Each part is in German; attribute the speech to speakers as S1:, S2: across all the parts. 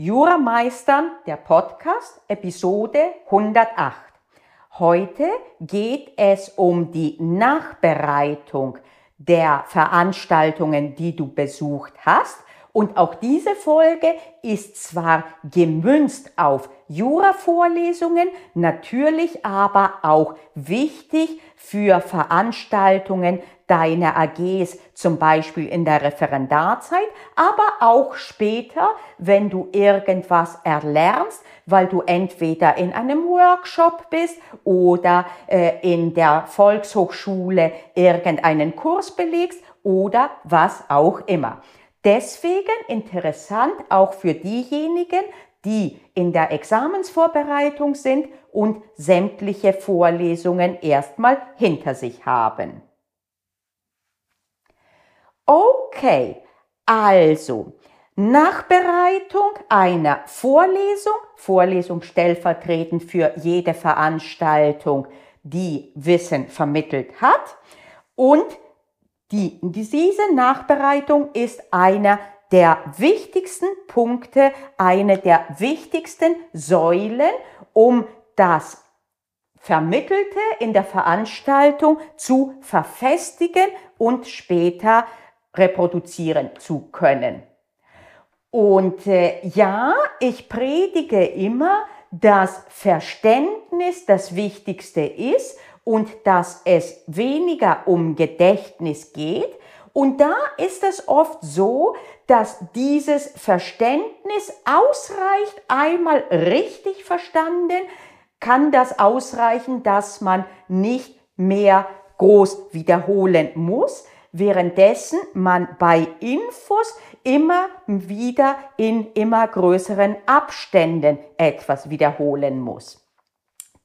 S1: Jurameistern, der Podcast, Episode 108. Heute geht es um die Nachbereitung der Veranstaltungen, die du besucht hast. Und auch diese Folge ist zwar gemünzt auf Jura-Vorlesungen, natürlich aber auch wichtig für Veranstaltungen deiner AGs, zum Beispiel in der Referendarzeit, aber auch später, wenn du irgendwas erlernst, weil du entweder in einem Workshop bist oder äh, in der Volkshochschule irgendeinen Kurs belegst oder was auch immer. Deswegen interessant auch für diejenigen, die in der Examensvorbereitung sind und sämtliche Vorlesungen erstmal hinter sich haben. Okay, also Nachbereitung einer Vorlesung, Vorlesung stellvertretend für jede Veranstaltung, die Wissen vermittelt hat. Und die, diese Nachbereitung ist einer der wichtigsten Punkte, eine der wichtigsten Säulen, um das Vermittelte in der Veranstaltung zu verfestigen und später reproduzieren zu können. Und äh, ja, ich predige immer, dass Verständnis das Wichtigste ist und dass es weniger um Gedächtnis geht. Und da ist es oft so, dass dieses Verständnis ausreicht, einmal richtig verstanden, kann das ausreichen, dass man nicht mehr groß wiederholen muss, währenddessen man bei Infos immer wieder in immer größeren Abständen etwas wiederholen muss.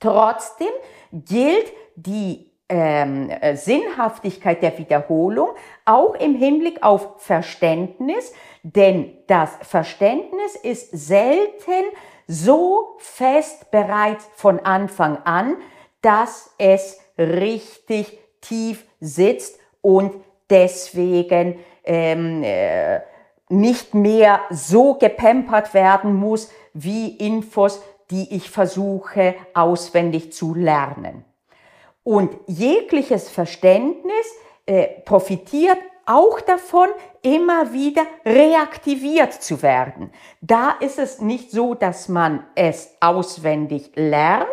S1: Trotzdem gilt die ähm, Sinnhaftigkeit der Wiederholung auch im Hinblick auf Verständnis, denn das Verständnis ist selten so fest bereits von Anfang an, dass es richtig tief sitzt und deswegen ähm, äh, nicht mehr so gepempert werden muss wie Infos, die ich versuche auswendig zu lernen. Und jegliches Verständnis äh, profitiert auch davon, immer wieder reaktiviert zu werden. Da ist es nicht so, dass man es auswendig lernt,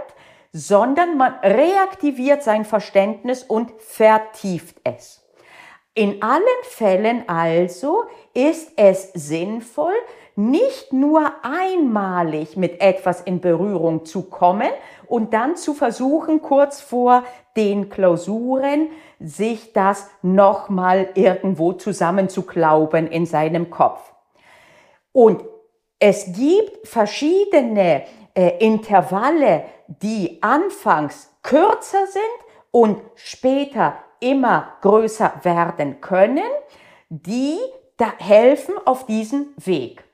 S1: sondern man reaktiviert sein Verständnis und vertieft es. In allen Fällen also ist es sinnvoll, nicht nur einmalig mit etwas in Berührung zu kommen und dann zu versuchen, kurz vor den Klausuren sich das nochmal irgendwo zusammenzuklauben in seinem Kopf. Und es gibt verschiedene äh, Intervalle, die anfangs kürzer sind und später immer größer werden können, die da helfen auf diesem Weg.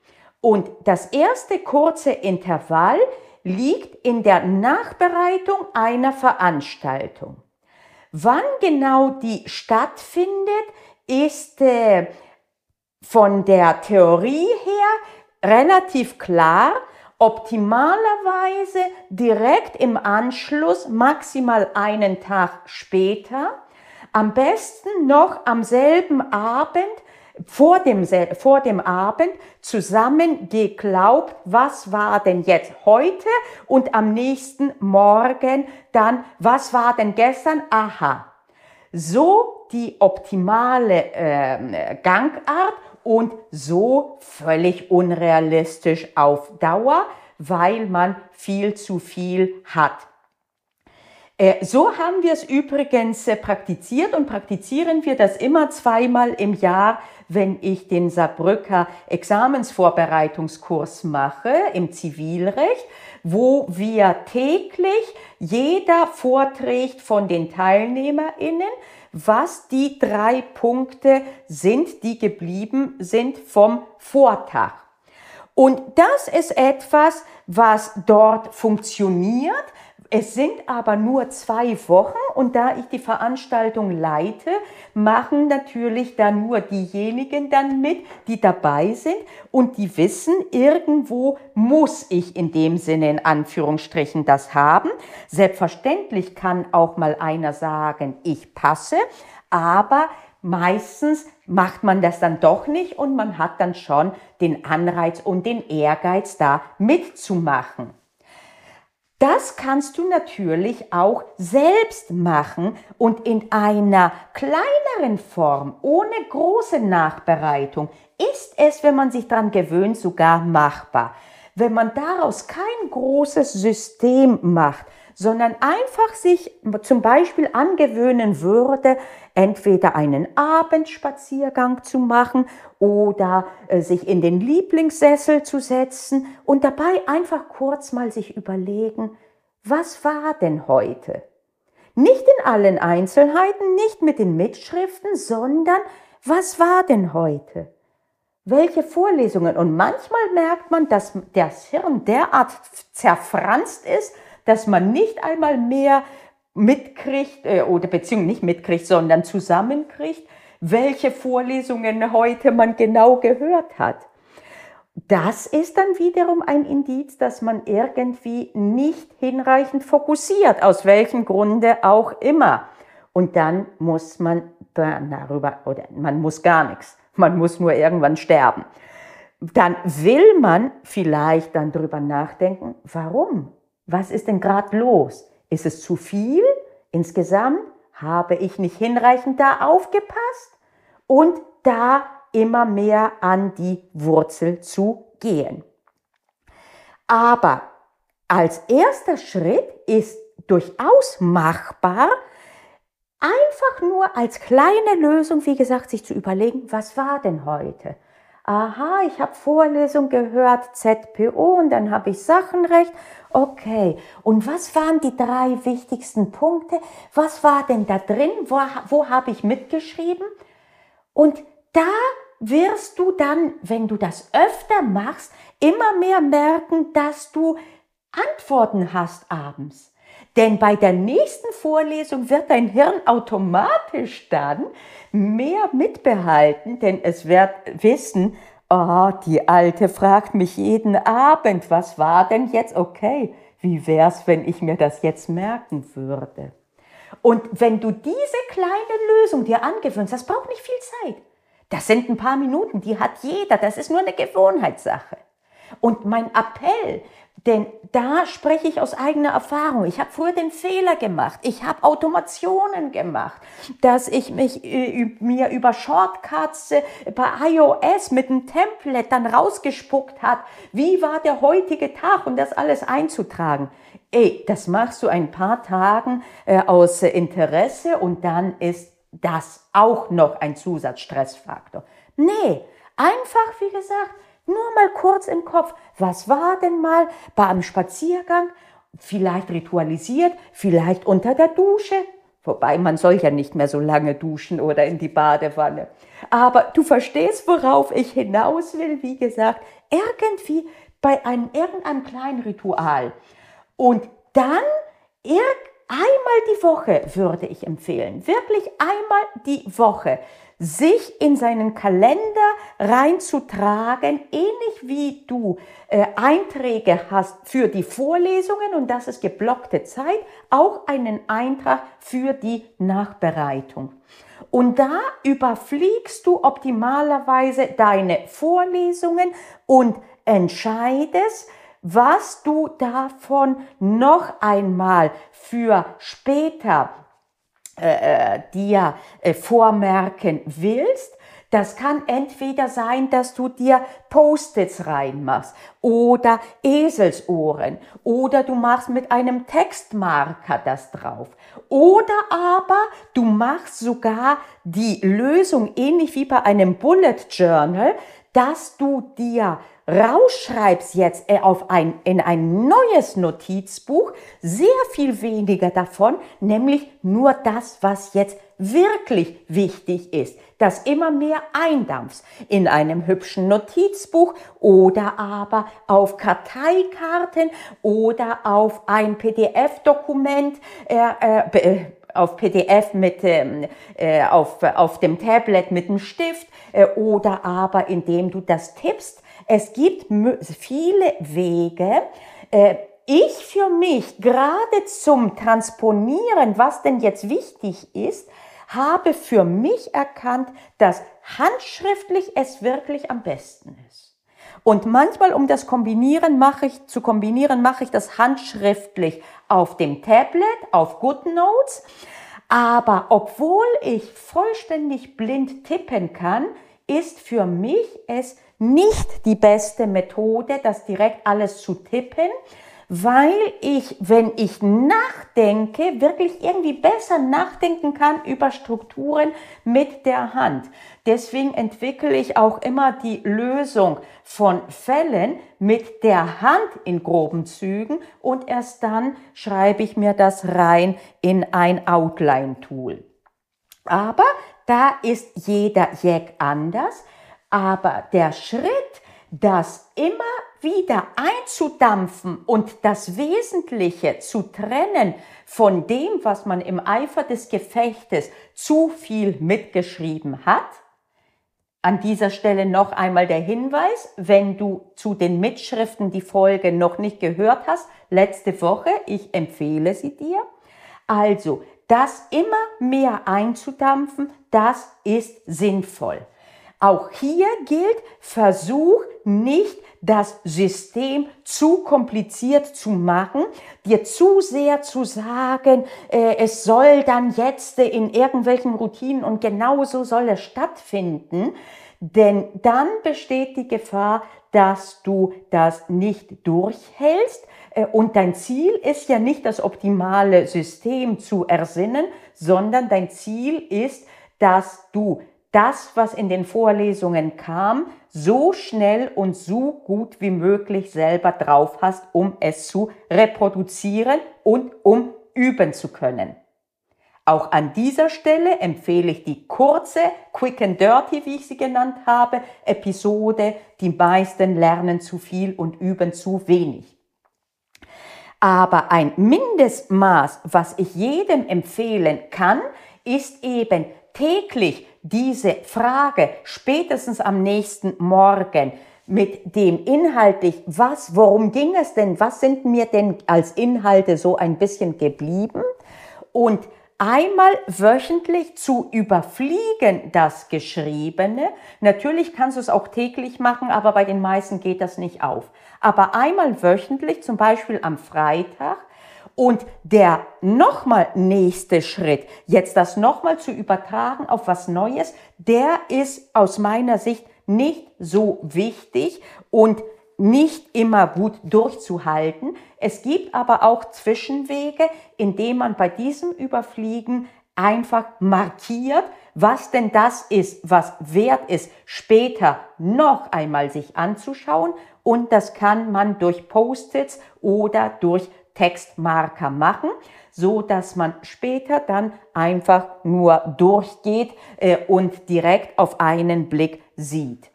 S1: Und das erste kurze Intervall liegt in der Nachbereitung einer Veranstaltung. Wann genau die stattfindet, ist äh, von der Theorie her relativ klar, optimalerweise direkt im Anschluss, maximal einen Tag später, am besten noch am selben Abend vor dem, vor dem Abend zusammen geglaubt, was war denn jetzt heute und am nächsten Morgen dann, was war denn gestern? Aha. So die optimale äh, Gangart und so völlig unrealistisch auf Dauer, weil man viel zu viel hat. Äh, so haben wir es übrigens äh, praktiziert und praktizieren wir das immer zweimal im Jahr, wenn ich den Saarbrücker Examensvorbereitungskurs mache im Zivilrecht, wo wir täglich jeder vorträgt von den TeilnehmerInnen, was die drei Punkte sind, die geblieben sind vom Vortag. Und das ist etwas, was dort funktioniert, Es sind aber nur zwei Wochen und da ich die Veranstaltung leite, machen natürlich dann nur diejenigen dann mit, die dabei sind und die wissen, irgendwo muss ich in dem Sinne in Anführungsstrichen das haben. Selbstverständlich kann auch mal einer sagen, ich passe, aber meistens macht man das dann doch nicht und man hat dann schon den Anreiz und den Ehrgeiz da mitzumachen. Das kannst du natürlich auch selbst machen und in einer kleineren Form, ohne große Nachbereitung, ist es, wenn man sich daran gewöhnt, sogar machbar. Wenn man daraus kein großes System macht, sondern einfach sich zum Beispiel angewöhnen würde, entweder einen Abendspaziergang zu machen oder äh, sich in den Lieblingssessel zu setzen und dabei einfach kurz mal sich überlegen, was war denn heute? Nicht in allen Einzelheiten, nicht mit den Mitschriften, sondern was war denn heute? Welche Vorlesungen? Und manchmal merkt man, dass das Hirn derart zerfranst ist, dass man nicht einmal mehr mitkriegt äh, oder beziehungsweise nicht mitkriegt, sondern zusammenkriegt, welche Vorlesungen heute man genau gehört hat. Das ist dann wiederum ein Indiz, dass man irgendwie nicht hinreichend fokussiert, aus welchem Grunde auch immer. Und dann muss man darüber, oder man muss gar nichts, man muss nur irgendwann sterben. Dann will man vielleicht dann darüber nachdenken, warum? Was ist denn gerade los? Ist es zu viel insgesamt? Habe ich nicht hinreichend da aufgepasst? Und da immer mehr an die Wurzel zu gehen. Aber als erster Schritt ist durchaus machbar, einfach nur als kleine Lösung, wie gesagt, sich zu überlegen, was war denn heute? Aha, ich habe Vorlesung gehört, ZPO und dann habe ich Sachenrecht. Okay, und was waren die drei wichtigsten Punkte? Was war denn da drin? Wo, wo habe ich mitgeschrieben? Und da wirst du dann, wenn du das öfter machst, immer mehr merken, dass du Antworten hast abends. Denn bei der nächsten Vorlesung wird dein Hirn automatisch dann mehr mitbehalten, denn es wird wissen, oh, die Alte fragt mich jeden Abend, was war denn jetzt okay? Wie wär's, wenn ich mir das jetzt merken würde? Und wenn du diese kleine Lösung dir angewöhnst, das braucht nicht viel Zeit. Das sind ein paar Minuten, die hat jeder, das ist nur eine Gewohnheitssache. Und mein Appell, denn da spreche ich aus eigener Erfahrung. Ich habe früher den Fehler gemacht. Ich habe Automationen gemacht, dass ich mich äh, mir über Shortcuts äh, bei iOS mit einem Template dann rausgespuckt hat, wie war der heutige Tag und das alles einzutragen. Ey, das machst du ein paar Tagen äh, aus Interesse und dann ist das auch noch ein Zusatzstressfaktor. Nee, einfach wie gesagt, nur mal kurz im Kopf, was war denn mal bei einem Spaziergang? Vielleicht ritualisiert, vielleicht unter der Dusche. Wobei man soll ja nicht mehr so lange duschen oder in die Badewanne. Aber du verstehst, worauf ich hinaus will. Wie gesagt, irgendwie bei einem irgendeinem kleinen Ritual. Und dann einmal die Woche würde ich empfehlen. Wirklich einmal die Woche sich in seinen Kalender reinzutragen, ähnlich wie du äh, Einträge hast für die Vorlesungen und das ist geblockte Zeit, auch einen Eintrag für die Nachbereitung. Und da überfliegst du optimalerweise deine Vorlesungen und entscheidest, was du davon noch einmal für später äh, äh, dir äh, vormerken willst. Das kann entweder sein, dass du dir Post-its reinmachst oder Eselsohren oder du machst mit einem Textmarker das drauf oder aber du machst sogar die Lösung ähnlich wie bei einem Bullet Journal, dass du dir rausschreibst jetzt äh, auf ein, in ein neues Notizbuch sehr viel weniger davon, nämlich nur das, was jetzt wirklich wichtig ist, das immer mehr eindampfst in einem hübschen Notizbuch oder aber auf Karteikarten oder auf ein PDF-Dokument, äh, äh, auf PDF mit, ähm, äh, auf, auf dem Tablet mit dem Stift äh, oder aber indem du das tippst. Es gibt viele Wege. Äh, ich für mich, gerade zum Transponieren, was denn jetzt wichtig ist, habe für mich erkannt, dass handschriftlich es wirklich am besten ist. Und manchmal, um das kombinieren, mache ich, zu kombinieren, mache ich das handschriftlich auf dem Tablet, auf GoodNotes. Aber obwohl ich vollständig blind tippen kann, ist für mich es nicht die beste Methode, das direkt alles zu tippen, weil ich, wenn ich nachdenke, wirklich irgendwie besser nachdenken kann über Strukturen mit der Hand. Deswegen entwickle ich auch immer die Lösung von Fällen mit der Hand in groben Zügen und erst dann schreibe ich mir das rein in ein Outline-Tool. Aber da ist jeder Jack anders. Aber der Schritt, das immer wieder einzudampfen und das Wesentliche zu trennen von dem, was man im Eifer des Gefechtes zu viel mitgeschrieben hat. An dieser Stelle noch einmal der Hinweis, wenn du zu den Mitschriften die Folge noch nicht gehört hast, letzte Woche, ich empfehle sie dir. Also, das immer mehr einzudampfen, das ist sinnvoll. Auch hier gilt, versuch nicht das System zu kompliziert zu machen, dir zu sehr zu sagen, äh, es soll dann jetzt in irgendwelchen Routinen und genauso soll es stattfinden, denn dann besteht die Gefahr, dass du das nicht durchhältst. Äh, und dein Ziel ist ja nicht das optimale System zu ersinnen, sondern dein Ziel ist, dass du das, was in den Vorlesungen kam, so schnell und so gut wie möglich selber drauf hast, um es zu reproduzieren und um üben zu können. Auch an dieser Stelle empfehle ich die kurze Quick and Dirty, wie ich sie genannt habe, Episode. Die meisten lernen zu viel und üben zu wenig. Aber ein Mindestmaß, was ich jedem empfehlen kann, ist eben täglich diese Frage spätestens am nächsten Morgen mit dem inhaltlich, was, worum ging es denn, was sind mir denn als Inhalte so ein bisschen geblieben und einmal wöchentlich zu überfliegen das Geschriebene. Natürlich kannst du es auch täglich machen, aber bei den meisten geht das nicht auf. Aber einmal wöchentlich, zum Beispiel am Freitag, und der nochmal nächste Schritt, jetzt das nochmal zu übertragen auf was Neues, der ist aus meiner Sicht nicht so wichtig und nicht immer gut durchzuhalten. Es gibt aber auch Zwischenwege, indem man bei diesem Überfliegen einfach markiert, was denn das ist, was wert ist, später noch einmal sich anzuschauen. Und das kann man durch Post-its oder durch Textmarker machen, so dass man später dann einfach nur durchgeht äh, und direkt auf einen Blick sieht.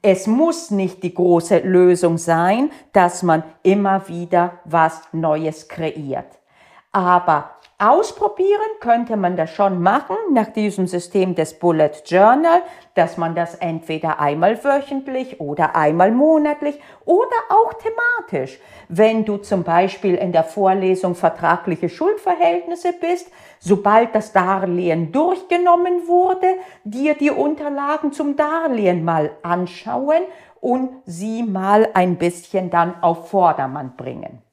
S1: Es muss nicht die große Lösung sein, dass man immer wieder was Neues kreiert. Aber Ausprobieren könnte man das schon machen nach diesem System des Bullet Journal, dass man das entweder einmal wöchentlich oder einmal monatlich oder auch thematisch. Wenn du zum Beispiel in der Vorlesung vertragliche Schuldverhältnisse bist, sobald das Darlehen durchgenommen wurde, dir die Unterlagen zum Darlehen mal anschauen und sie mal ein bisschen dann auf Vordermann bringen.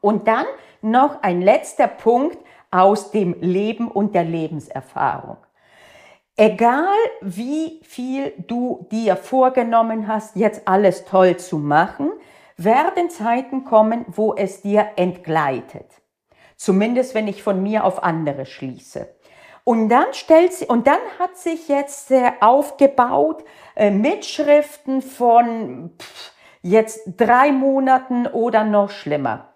S1: Und dann noch ein letzter Punkt aus dem Leben und der Lebenserfahrung. Egal wie viel du dir vorgenommen hast, jetzt alles toll zu machen, werden Zeiten kommen, wo es dir entgleitet. Zumindest wenn ich von mir auf andere schließe. Und dann stellt sie, und dann hat sich jetzt äh, aufgebaut äh, Mitschriften von pff, jetzt drei Monaten oder noch schlimmer.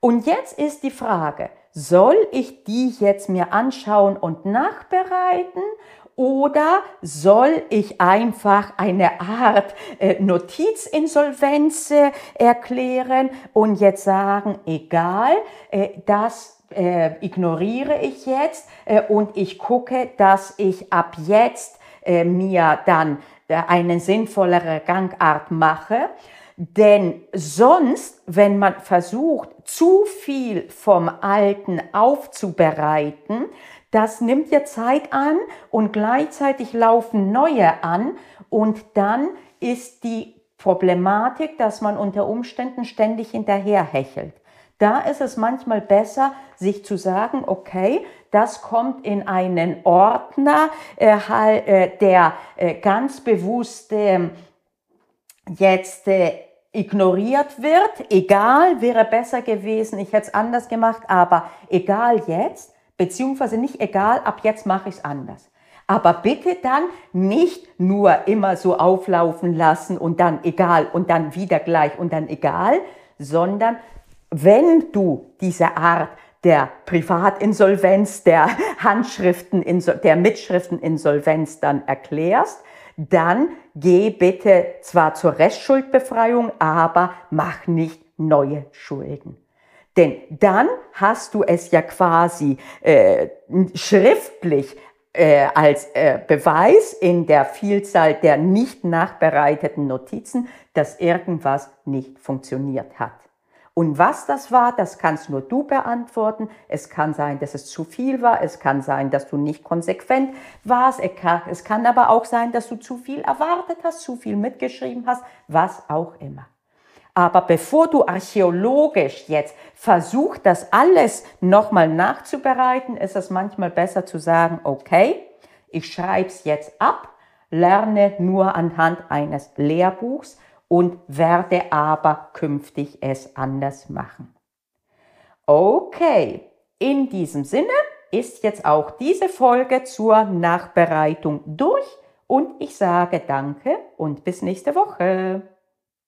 S1: Und jetzt ist die Frage, soll ich die jetzt mir anschauen und nachbereiten oder soll ich einfach eine Art äh, Notizinsolvenz erklären und jetzt sagen, egal, äh, das äh, ignoriere ich jetzt und ich gucke, dass ich ab jetzt mir dann eine sinnvollere Gangart mache. Denn sonst, wenn man versucht, zu viel vom Alten aufzubereiten, das nimmt ja Zeit an und gleichzeitig laufen neue an und dann ist die Problematik, dass man unter Umständen ständig hinterherhechelt. Da ist es manchmal besser, sich zu sagen, okay, das kommt in einen Ordner, äh, äh, der äh, ganz bewusst ähm, jetzt äh, ignoriert wird. Egal, wäre besser gewesen, ich hätte es anders gemacht, aber egal jetzt, beziehungsweise nicht egal, ab jetzt mache ich es anders. Aber bitte dann nicht nur immer so auflaufen lassen und dann egal und dann wieder gleich und dann egal, sondern wenn du diese Art der Privatinsolvenz, der Handschriften, der Mitschrifteninsolvenz dann erklärst, dann geh bitte zwar zur Restschuldbefreiung, aber mach nicht neue Schulden. Denn dann hast du es ja quasi äh, schriftlich äh, als äh, Beweis in der Vielzahl der nicht nachbereiteten Notizen, dass irgendwas nicht funktioniert hat. Und was das war, das kannst nur du beantworten. Es kann sein, dass es zu viel war. Es kann sein, dass du nicht konsequent warst. Es kann aber auch sein, dass du zu viel erwartet hast, zu viel mitgeschrieben hast, was auch immer. Aber bevor du archäologisch jetzt versuchst, das alles nochmal nachzubereiten, ist es manchmal besser zu sagen, okay, ich schreibe es jetzt ab, lerne nur anhand eines Lehrbuchs und werde aber künftig es anders machen. Okay, in diesem Sinne ist jetzt auch diese Folge zur Nachbereitung durch und ich sage danke und bis nächste Woche.